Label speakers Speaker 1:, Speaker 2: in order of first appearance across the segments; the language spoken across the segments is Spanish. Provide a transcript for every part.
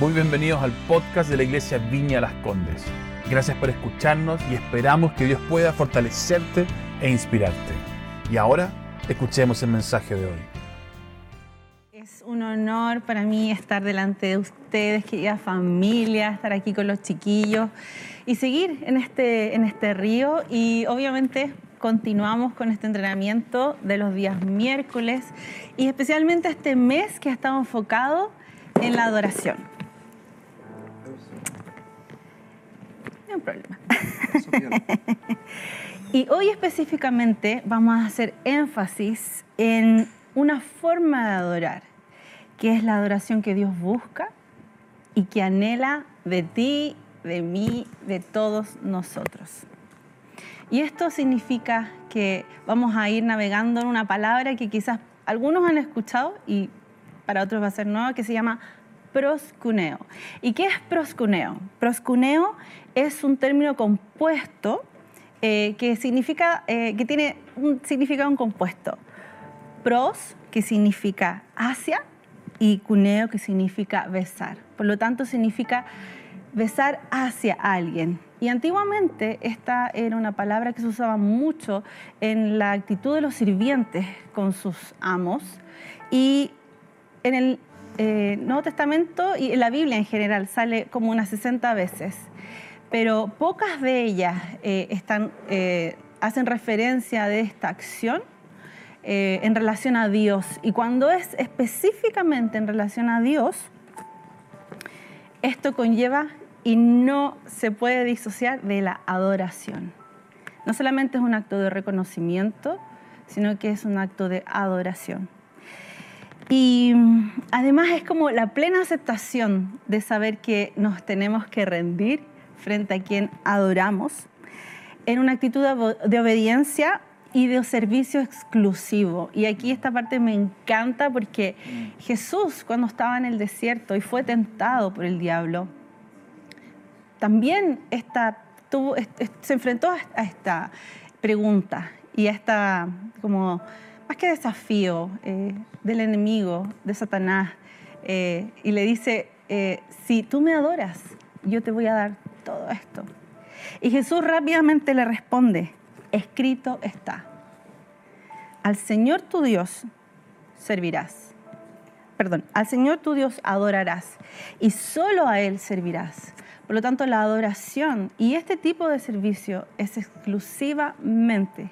Speaker 1: Muy bienvenidos al podcast de la Iglesia Viña Las Condes. Gracias por escucharnos y esperamos que Dios pueda fortalecerte e inspirarte. Y ahora, escuchemos el mensaje de hoy.
Speaker 2: Es un honor para mí estar delante de ustedes, querida familia, estar aquí con los chiquillos y seguir en este, en este río. Y obviamente continuamos con este entrenamiento de los días miércoles y especialmente este mes que ha estado enfocado en la adoración. Problema. y hoy específicamente vamos a hacer énfasis en una forma de adorar, que es la adoración que Dios busca y que anhela de ti, de mí, de todos nosotros. Y esto significa que vamos a ir navegando en una palabra que quizás algunos han escuchado y para otros va a ser nueva, que se llama proscuneo. ¿Y qué es proscuneo? Proscuneo es un término compuesto eh, que, significa, eh, que tiene un significado en compuesto. Pros, que significa hacia, y cuneo, que significa besar. Por lo tanto, significa besar hacia alguien. Y antiguamente esta era una palabra que se usaba mucho en la actitud de los sirvientes con sus amos. Y en el eh, Nuevo Testamento y la Biblia en general sale como unas 60 veces, pero pocas de ellas eh, eh, hacen referencia de esta acción en relación a Dios. Y cuando es específicamente en relación a Dios, esto conlleva y no se puede disociar de la adoración. No solamente es un acto de reconocimiento, sino que es un acto de adoración. Y mm, además es como la plena aceptación de saber que nos tenemos que rendir frente a quien adoramos en una actitud de obediencia y de servicio exclusivo. Y aquí esta parte me encanta porque Jesús cuando estaba en el desierto y fue tentado por el diablo, también se enfrentó a esta pregunta y a esta como más que desafío eh, del enemigo, de Satanás, eh, y le dice, eh, si tú me adoras, yo te voy a dar todo esto. Y Jesús rápidamente le responde, escrito está, al Señor tu Dios servirás. Perdón, al Señor tu Dios adorarás y solo a Él servirás. Por lo tanto, la adoración y este tipo de servicio es exclusivamente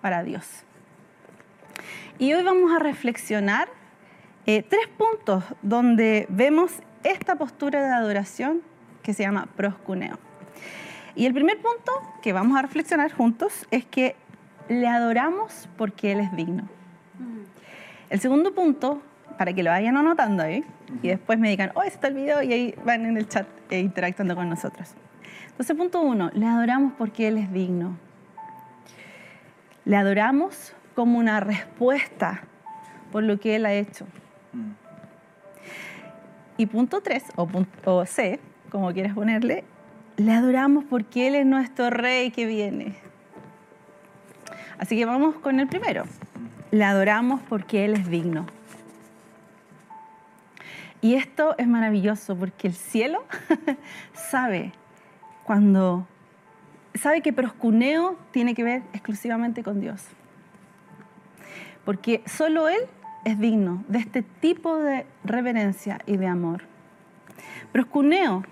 Speaker 2: para Dios. Y hoy vamos a reflexionar eh, tres puntos donde vemos esta postura de adoración que se llama proscuneo. Y el primer punto que vamos a reflexionar juntos es que le adoramos porque Él es digno. El segundo punto, para que lo vayan anotando ahí, y después me digan, oh, está el video, y ahí van en el chat e interactuando con nosotros. Entonces, punto uno, le adoramos porque Él es digno. Le adoramos como una respuesta por lo que Él ha hecho. Mm. Y punto tres, o, punto, C, como quieras ponerle, le adoramos porque Él es nuestro Rey que viene. Así que vamos con el primero. Le adoramos porque Él es digno. Y esto es maravilloso porque el cielo sabe cuando sabe que proscuneo tiene que ver exclusivamente con Dios porque solo Él es digno de este tipo de reverencia y de amor. Proscuneo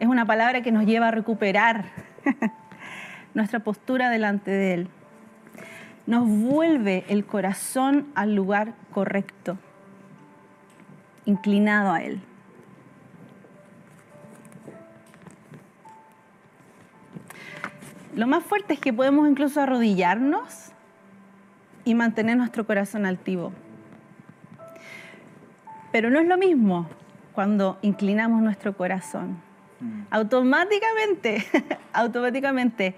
Speaker 2: es una palabra que nos lleva a recuperar nuestra postura delante de Él. Nos vuelve el corazón al lugar correcto, inclinado a Él. Lo más fuerte es que podemos incluso arrodillarnos y mantener nuestro corazón altivo. Pero no es lo mismo cuando inclinamos nuestro corazón. Mm. Automáticamente, automáticamente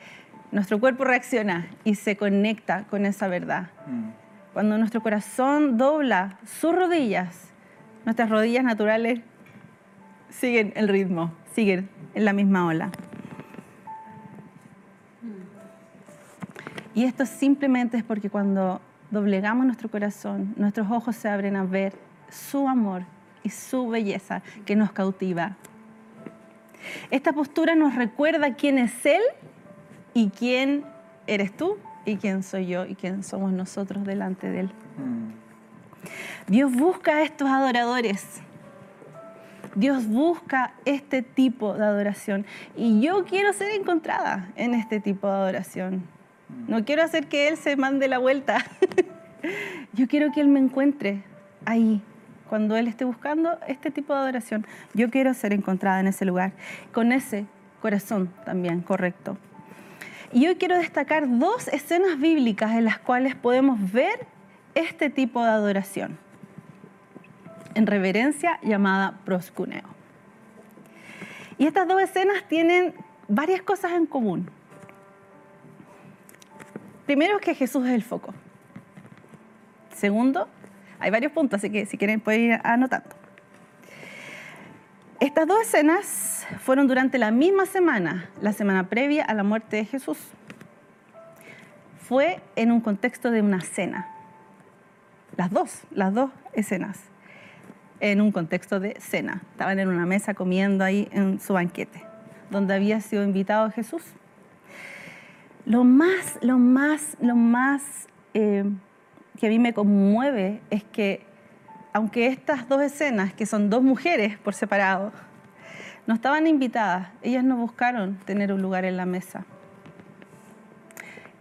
Speaker 2: nuestro cuerpo reacciona y se conecta con esa verdad. Mm. Cuando nuestro corazón dobla sus rodillas, nuestras rodillas naturales siguen el ritmo, siguen en la misma ola. Y esto simplemente es porque cuando doblegamos nuestro corazón, nuestros ojos se abren a ver su amor y su belleza que nos cautiva. Esta postura nos recuerda quién es Él y quién eres tú y quién soy yo y quién somos nosotros delante de Él. Dios busca a estos adoradores. Dios busca este tipo de adoración. Y yo quiero ser encontrada en este tipo de adoración. No quiero hacer que Él se mande la vuelta. yo quiero que Él me encuentre ahí, cuando Él esté buscando este tipo de adoración. Yo quiero ser encontrada en ese lugar, con ese corazón también correcto. Y hoy quiero destacar dos escenas bíblicas en las cuales podemos ver este tipo de adoración en reverencia llamada proscuneo. Y estas dos escenas tienen varias cosas en común. Primero es que Jesús es el foco. Segundo, hay varios puntos, así que si quieren pueden ir anotando. Estas dos escenas fueron durante la misma semana, la semana previa a la muerte de Jesús. Fue en un contexto de una cena. Las dos, las dos escenas, en un contexto de cena. Estaban en una mesa comiendo ahí en su banquete, donde había sido invitado Jesús. Lo más, lo más, lo más eh, que a mí me conmueve es que, aunque estas dos escenas, que son dos mujeres por separado, no estaban invitadas, ellas no buscaron tener un lugar en la mesa.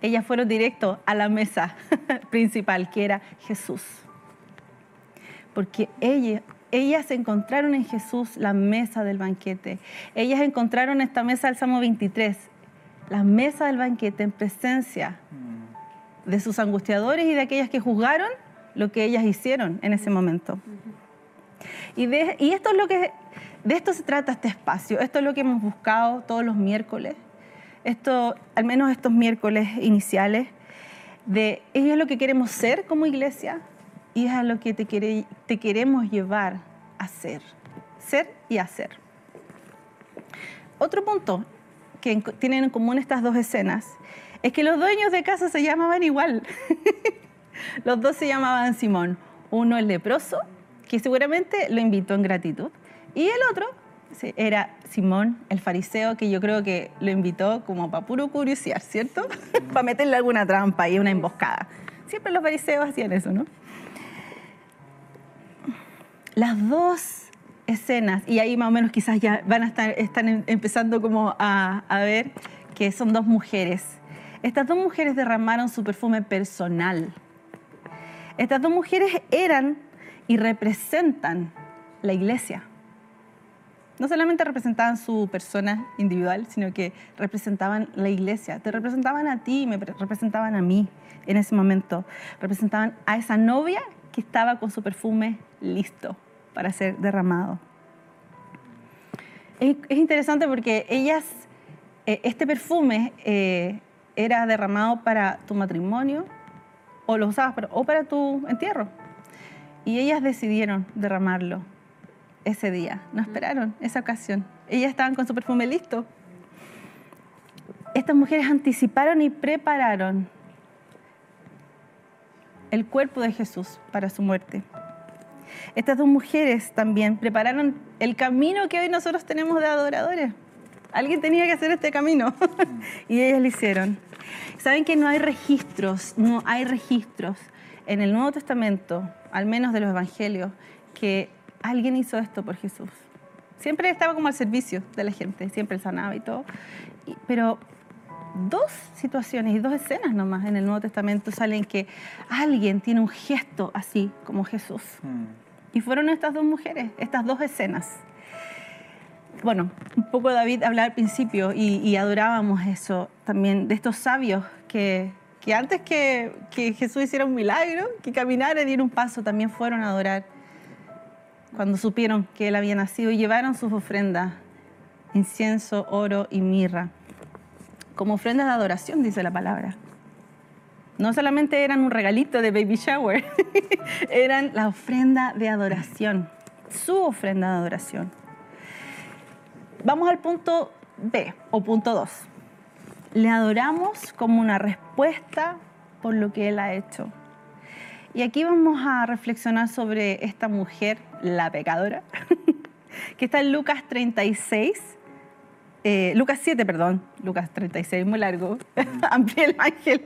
Speaker 2: Ellas fueron directo a la mesa principal, que era Jesús. Porque ellas, ellas encontraron en Jesús la mesa del banquete. Ellas encontraron esta mesa del Salmo 23, la mesa del banquete en presencia de sus angustiadores y de aquellas que juzgaron lo que ellas hicieron en ese momento. Y, de, y esto es lo que, de esto se trata este espacio, esto es lo que hemos buscado todos los miércoles, esto, al menos estos miércoles iniciales, de ello es lo que queremos ser como iglesia y es a lo que te, te queremos llevar a ser, ser y hacer. Otro punto que tienen en común estas dos escenas es que los dueños de casa se llamaban igual. los dos se llamaban Simón. Uno el leproso, que seguramente lo invitó en gratitud, y el otro era Simón, el fariseo, que yo creo que lo invitó como para puro curiosidad, ¿cierto? para meterle alguna trampa y una emboscada. Siempre los fariseos hacían eso, ¿no? Las dos escenas, y ahí más o menos quizás ya van a estar están em, empezando como a, a ver que son dos mujeres estas dos mujeres derramaron su perfume personal. Estas dos mujeres eran y representan la iglesia. No solamente representaban su persona individual, sino que representaban la iglesia. Te representaban a ti, me representaban a mí en ese momento. Representaban a esa novia que estaba con su perfume listo para ser derramado. Es, interesante porque ellas, eh, este perfume eh, era derramado para tu matrimonio o lo usabas para, o para tu entierro. Y ellas decidieron derramarlo ese día, no esperaron esa ocasión. Ellas estaban con su perfume listo. Estas mujeres anticiparon y prepararon el cuerpo de Jesús para su muerte. Estas dos mujeres también prepararon el camino que hoy nosotros tenemos de adoradores. Alguien tenía que hacer este camino y ellas lo hicieron. Saben que no hay registros, no hay registros en el Nuevo Testamento, al menos de los Evangelios, que alguien hizo esto por Jesús. Siempre estaba como al servicio de la gente, siempre sanaba y todo. pero dos situaciones y dos escenas nomás en el Nuevo Testamento salen que alguien tiene un gesto así como Jesús. Hmm. Y fueron estas dos mujeres, estas dos escenas bueno, un poco David hablaba al principio y, adorábamos eso también, de estos sabios que, que antes que, que, Jesús hiciera un milagro, que caminara y diera un paso, también fueron a adorar cuando supieron que Él había nacido y llevaron sus ofrendas, incienso, oro y mirra, como ofrendas de adoración, dice la palabra. No solamente eran un regalito de baby shower, eran la ofrenda de adoración, su ofrenda de adoración. Vamos al punto B o punto 2. Le adoramos como una respuesta por lo que Él ha hecho. Y aquí vamos a reflexionar sobre esta mujer, la pecadora, que está en Lucas 36, eh, Lucas 7, perdón, Lucas 36, muy largo, amplié el ángel.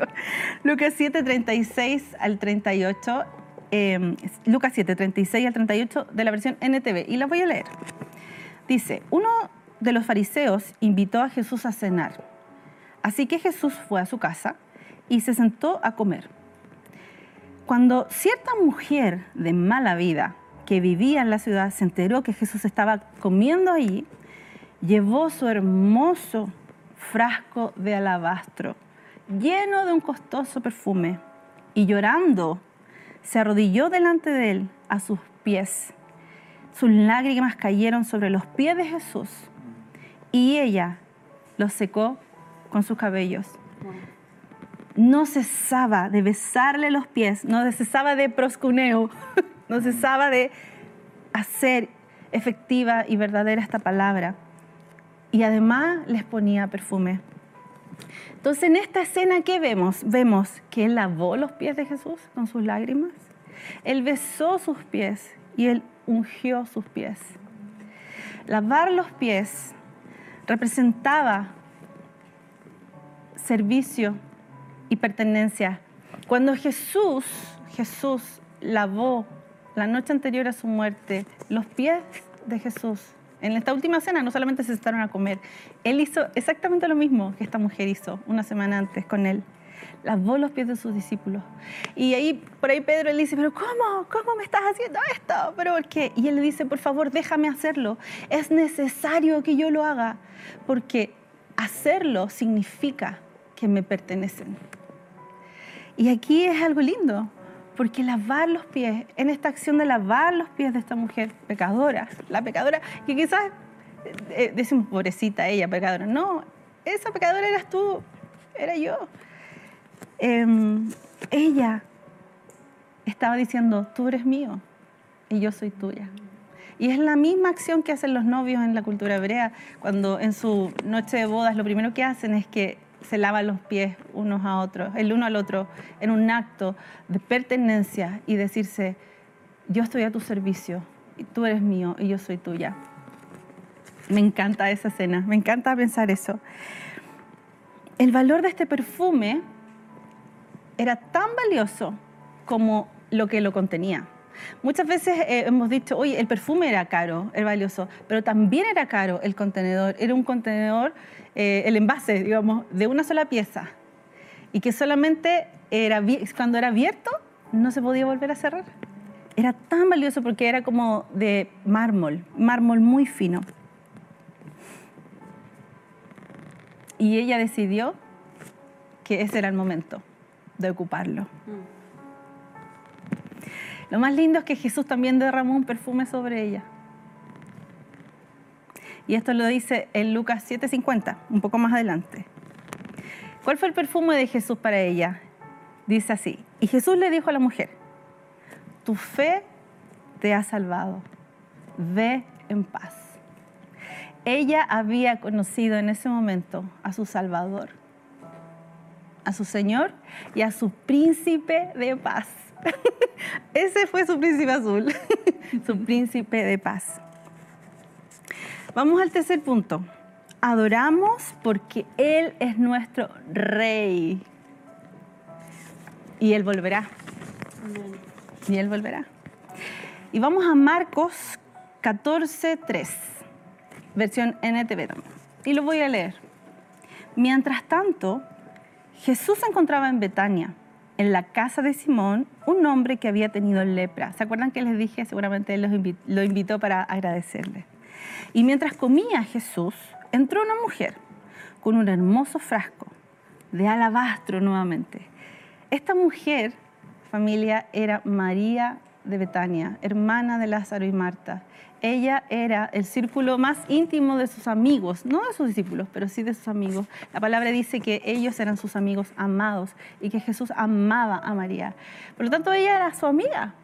Speaker 2: Lucas 7, 36 al 38, eh, Lucas 7, 36 al 38 de la versión NTV, y la voy a leer. Dice, uno de los fariseos invitó a Jesús a cenar, así que Jesús fue a su casa y se sentó a comer. Cuando cierta mujer de mala vida que vivía en la ciudad se enteró que Jesús estaba comiendo allí, llevó su hermoso frasco de alabastro lleno de un costoso perfume y llorando se arrodilló delante de él a sus pies. Sus lágrimas cayeron sobre los pies de Jesús y ella los secó con sus cabellos no cesaba de besarle los pies, no cesaba de proscuneo, no cesaba de hacer efectiva y verdadera esta palabra. Y además les ponía perfume. Entonces en esta escena, ¿qué vemos? Vemos que él lavó los pies de Jesús con sus lágrimas, él besó sus pies y él ungió sus pies. Lavar los pies representaba servicio y pertenencia. Cuando Jesús, Jesús lavó la noche anterior a su muerte los pies de Jesús, en esta última cena no solamente se sentaron a comer, él hizo exactamente lo mismo que esta mujer hizo una semana antes con él. Lavó los pies de sus discípulos. Y ahí, por ahí Pedro le dice, pero ¿cómo? ¿Cómo me estás haciendo esto? ¿Pero por qué? Y él le dice, por favor, déjame hacerlo. Es necesario que yo lo haga, porque hacerlo significa que me pertenecen. Y aquí es algo lindo, porque lavar los pies, en esta acción de lavar los pies de esta mujer pecadora, la pecadora, que quizás eh, eh, decimos, pobrecita ella, pecadora. No, esa pecadora eras tú, era yo. Em, ella estaba diciendo, tú eres mío y yo soy tuya. Y es la misma acción que hacen los novios en la cultura hebrea, cuando en su noche de bodas lo primero que hacen es que se lavan los pies unos a otros, el uno al otro, en un acto de pertenencia y decirse, yo estoy a tu servicio, y tú eres mío y yo soy tuya. Me encanta esa escena, me encanta pensar eso. El valor de este perfume era tan valioso como lo que lo contenía. Muchas veces eh, hemos dicho, oye, el perfume era caro, era valioso, pero también era caro el contenedor. Era un contenedor eh, el envase, digamos, de una sola pieza y que solamente era, cuando era abierto no se podía volver a cerrar. Era tan valioso porque era como de mármol, mármol muy fino. Y ella decidió que ese era el momento de ocuparlo. Lo más lindo es que Jesús también derramó un perfume sobre ella. Y esto lo dice en Lucas 7:50, un poco más adelante. ¿Cuál fue el perfume de Jesús para ella? Dice así, y Jesús le dijo a la mujer, tu fe te ha salvado, ve en paz. Ella había conocido en ese momento a su Salvador, a su Señor y a su príncipe de paz. Ese fue su príncipe azul, su príncipe de paz. Vamos al tercer punto. Adoramos porque Él es nuestro rey. Y Él volverá. Y Él volverá. Y vamos a Marcos 14, 3, versión NTV también. Y lo voy a leer. Mientras tanto, Jesús se encontraba en Betania, en la casa de Simón, un hombre que había tenido lepra. ¿Se acuerdan que les dije? Seguramente él lo invitó para agradecerle. Y mientras comía Jesús, entró una mujer con un hermoso frasco de alabastro nuevamente. Esta mujer, familia, era María de Betania, hermana de Lázaro y Marta. Ella era el círculo más íntimo de sus amigos, no de sus discípulos, pero sí de sus amigos. La palabra dice que ellos eran sus amigos amados y que Jesús amaba a María. Por lo tanto, ella era su amiga.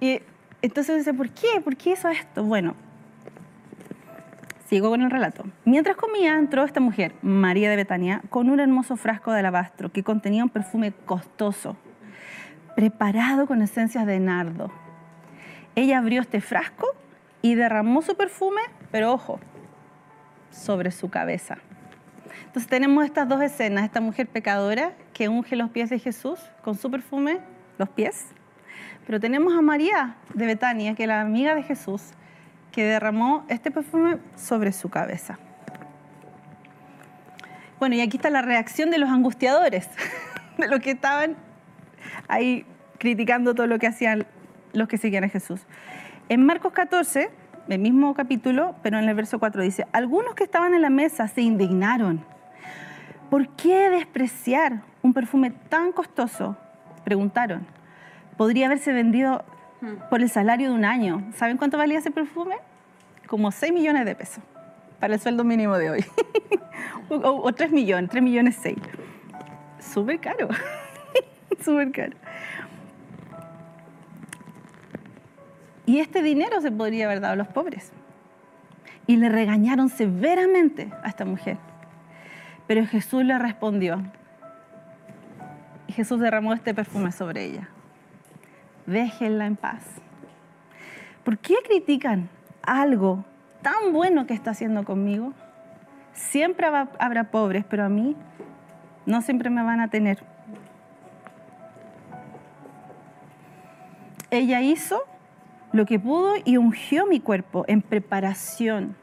Speaker 2: Y entonces dice, ¿por qué? ¿Por qué hizo esto? Bueno, Sigo con el relato. Mientras comía, entró esta mujer, María de Betania, con un hermoso frasco de alabastro que contenía un perfume costoso. preparado con esencias de nardo. Ella abrió este frasco y derramó su perfume, pero ojo, sobre su cabeza. Entonces tenemos estas dos escenas, esta mujer pecadora que unge los pies de Jesús con su perfume, los pies, pero tenemos a María de Betania, que es la amiga de Jesús, que derramó este perfume sobre su cabeza. Bueno, y aquí está la reacción de los angustiadores, de los que estaban ahí criticando todo lo que hacían los que seguían a Jesús. En Marcos 14, el mismo capítulo, pero en el verso 4 dice, algunos que estaban en la mesa se indignaron. ¿Por qué despreciar un perfume tan costoso? Preguntaron. Podría haberse vendido por el salario de un año. ¿Saben cuánto valía ese perfume? Como 6 millones de pesos para el sueldo mínimo de hoy. o, 3 millones, 3 millones 6. Súper caro, súper caro. Y este dinero se podría haber dado a los pobres. Y le regañaron severamente a esta mujer. Pero Jesús le respondió. Y Jesús derramó este perfume sobre ella. Déjenla en paz. ¿Por qué critican algo tan bueno que está haciendo conmigo? Siempre habrá pobres, pero a mí no siempre me van a tener. Ella hizo lo que pudo y ungió mi cuerpo en preparación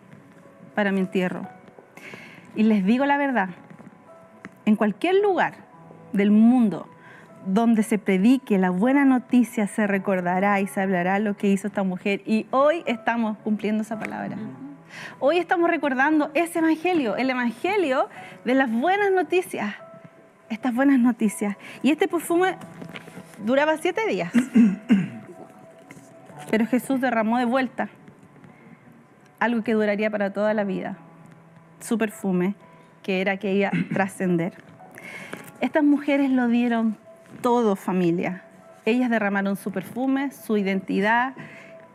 Speaker 2: para mi entierro. Y les digo la verdad, en cualquier lugar del mundo donde se predique la buena noticia, se recordará y se hablará lo que hizo esta mujer. Y hoy estamos cumpliendo esa palabra. Hoy estamos recordando ese evangelio, el evangelio de las buenas noticias, estas buenas noticias. Y este perfume duraba siete días. Pero Jesús derramó de vuelta algo que duraría para toda la vida, su perfume, que era que iba a trascender. Estas mujeres lo dieron todo, familia. Ellas derramaron su perfume, su identidad,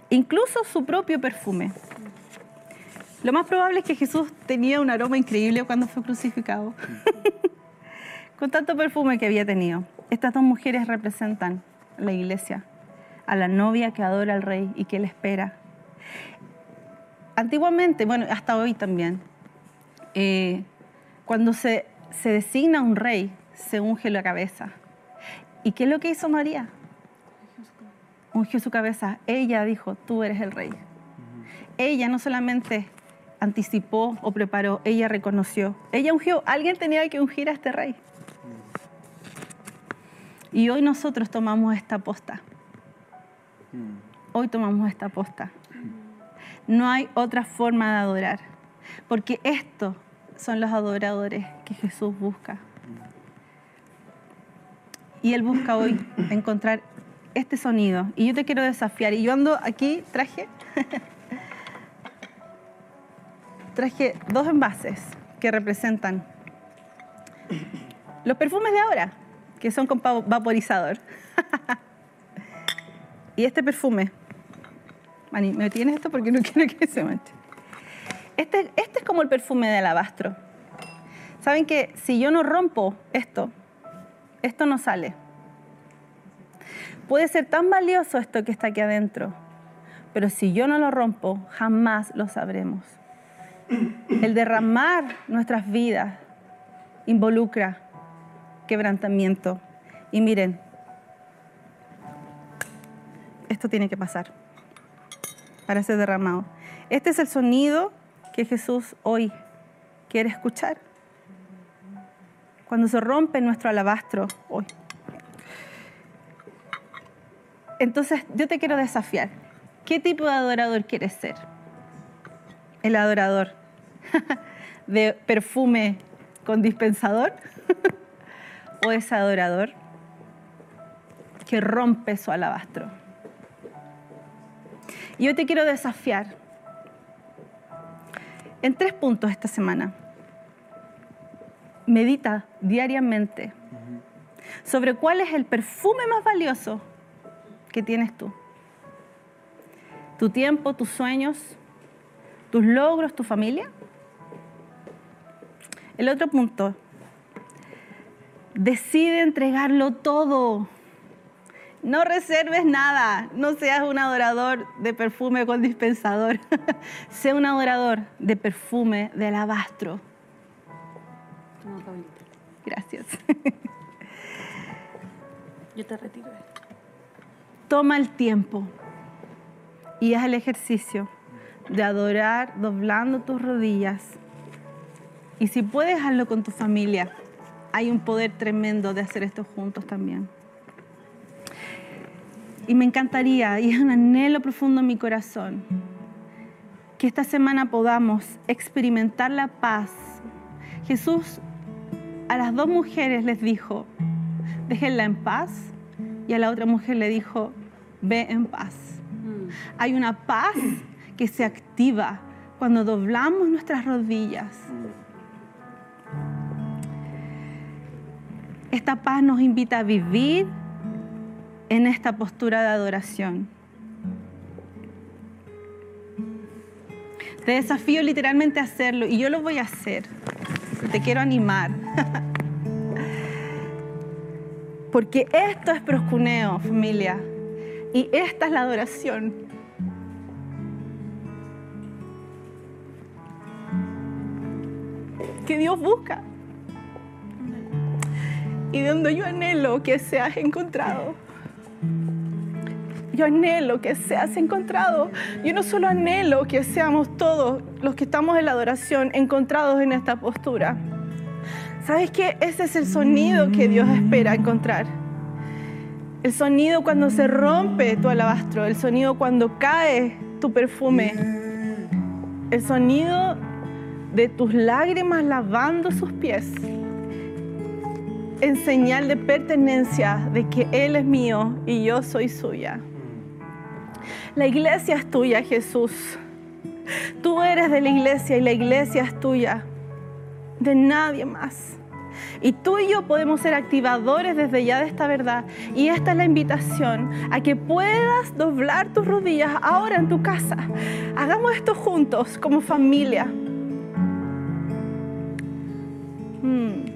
Speaker 2: incluso su propio perfume. Lo más probable es que Jesús tenía un aroma increíble cuando fue crucificado, con tanto perfume que había tenido. Estas dos mujeres representan la iglesia, a la novia que adora al rey y que le espera. Antiguamente, bueno, hasta hoy también, eh, cuando se, se designa un rey, se unge la cabeza. ¿Y qué es lo que hizo María? Ungió su cabeza. Ella dijo, tú eres el rey. Ella no solamente anticipó o preparó, ella reconoció. Ella ungió. Alguien tenía que ungir a este rey. Y hoy nosotros tomamos esta posta. Hoy tomamos esta posta. No hay otra forma de adorar, porque estos son los adoradores que Jesús busca. Y Él busca hoy encontrar este sonido. Y yo te quiero desafiar. Y yo ando aquí, traje, traje dos envases que representan los perfumes de ahora, que son con vaporizador. Y este perfume, Mani, ¿me tienes esto? Porque no quiero que se manche. Este, este es como el perfume de alabastro. Saben que si yo no rompo esto, esto no sale. Puede ser tan valioso esto que está aquí adentro, pero si yo no lo rompo, jamás lo sabremos. El derramar nuestras vidas involucra quebrantamiento. Y miren, esto tiene que pasar para ser derramado. Este es el sonido que Jesús hoy quiere escuchar. Cuando se rompe nuestro alabastro hoy. Entonces yo te quiero desafiar. ¿Qué tipo de adorador quieres ser? ¿El adorador de perfume con dispensador? ¿O ese adorador que rompe su alabastro? Y yo te quiero desafiar en tres puntos esta semana. Medita diariamente sobre cuál es el perfume más valioso que tienes tú. Tu tiempo, tus sueños, tus logros, tu familia. El otro punto, decide entregarlo todo. No reserves nada. No seas un adorador de perfume con dispensador. sé un adorador de perfume de alabastro. Gracias.
Speaker 3: Yo te retiro.
Speaker 2: Toma el tiempo y haz el ejercicio de adorar doblando tus rodillas. Y si puedes, hazlo con tu familia. Hay un poder tremendo de hacer esto juntos también. Y me encantaría, y es un anhelo profundo en mi corazón, que esta semana podamos experimentar la paz. Jesús a las dos mujeres les dijo, déjenla en paz, y a la otra mujer le dijo, ve en paz. Mm. Hay una paz que se activa cuando doblamos nuestras rodillas. Esta paz nos invita a vivir en esta postura de adoración. Te desafío literalmente a hacerlo y yo lo voy a hacer. Te quiero animar. Porque esto es proscuneo, familia. Y esta es la adoración. Que Dios busca. Y donde yo anhelo que seas encontrado. Yo anhelo que seas encontrado. Yo no solo anhelo que seamos todos los que estamos en la adoración encontrados en esta postura. ¿Sabes qué? Ese es el sonido que Dios espera encontrar. El sonido cuando se rompe tu alabastro, el sonido cuando cae tu perfume, el sonido de tus lágrimas lavando sus pies, en señal de pertenencia de que Él es mío y yo soy suya. La iglesia es tuya, Jesús. Tú eres de la iglesia y la iglesia es tuya, de nadie más. Y tú y yo podemos ser activadores desde ya de esta verdad. Y esta es la invitación a que puedas doblar tus rodillas ahora en tu casa. Hagamos esto juntos como familia. Hmm.